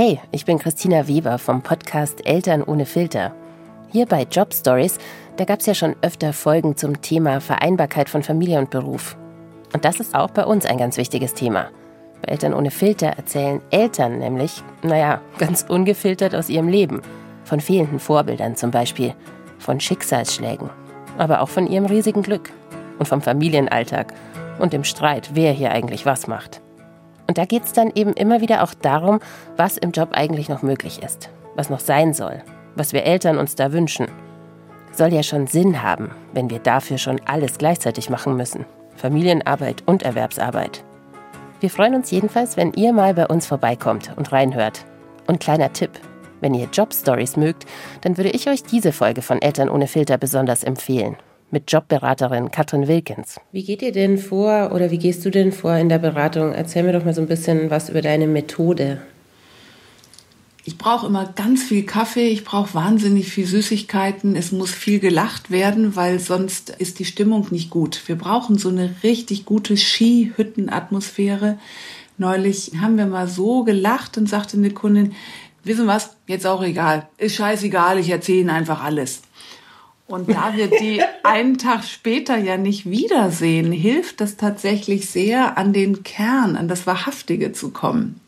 Hey, ich bin Christina Weber vom Podcast Eltern ohne Filter. Hier bei Job Stories, da gab es ja schon öfter Folgen zum Thema Vereinbarkeit von Familie und Beruf. Und das ist auch bei uns ein ganz wichtiges Thema. Bei Eltern ohne Filter erzählen Eltern nämlich, naja, ganz ungefiltert aus ihrem Leben. Von fehlenden Vorbildern zum Beispiel, von Schicksalsschlägen, aber auch von ihrem riesigen Glück und vom Familienalltag und dem Streit, wer hier eigentlich was macht. Und da geht es dann eben immer wieder auch darum, was im Job eigentlich noch möglich ist, was noch sein soll, was wir Eltern uns da wünschen. Soll ja schon Sinn haben, wenn wir dafür schon alles gleichzeitig machen müssen. Familienarbeit und Erwerbsarbeit. Wir freuen uns jedenfalls, wenn ihr mal bei uns vorbeikommt und reinhört. Und kleiner Tipp, wenn ihr Jobstories mögt, dann würde ich euch diese Folge von Eltern ohne Filter besonders empfehlen mit Jobberaterin Katrin Wilkins. Wie geht ihr denn vor oder wie gehst du denn vor in der Beratung? Erzähl mir doch mal so ein bisschen was über deine Methode. Ich brauche immer ganz viel Kaffee, ich brauche wahnsinnig viel Süßigkeiten, es muss viel gelacht werden, weil sonst ist die Stimmung nicht gut. Wir brauchen so eine richtig gute Skihüttenatmosphäre. Neulich haben wir mal so gelacht und sagte eine Kundin, wissen was, jetzt auch egal, ist scheißegal, ich erzähle Ihnen einfach alles. Und da wir die einen Tag später ja nicht wiedersehen, hilft das tatsächlich sehr, an den Kern, an das Wahrhaftige zu kommen.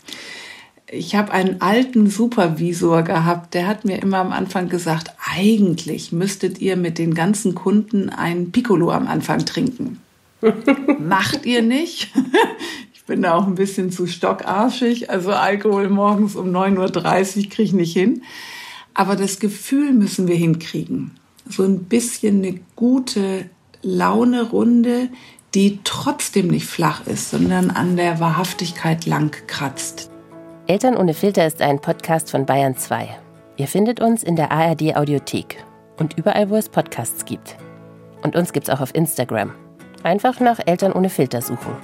Ich habe einen alten Supervisor gehabt, der hat mir immer am Anfang gesagt, eigentlich müsstet ihr mit den ganzen Kunden ein Piccolo am Anfang trinken. Macht ihr nicht? Ich bin da auch ein bisschen zu stockarschig, also Alkohol morgens um 9.30 Uhr kriege ich nicht hin. Aber das Gefühl müssen wir hinkriegen so ein bisschen eine gute Laune-Runde, die trotzdem nicht flach ist, sondern an der Wahrhaftigkeit lang kratzt. Eltern ohne Filter ist ein Podcast von Bayern 2. Ihr findet uns in der ARD Audiothek und überall, wo es Podcasts gibt. Und uns gibt's auch auf Instagram. Einfach nach Eltern ohne Filter suchen.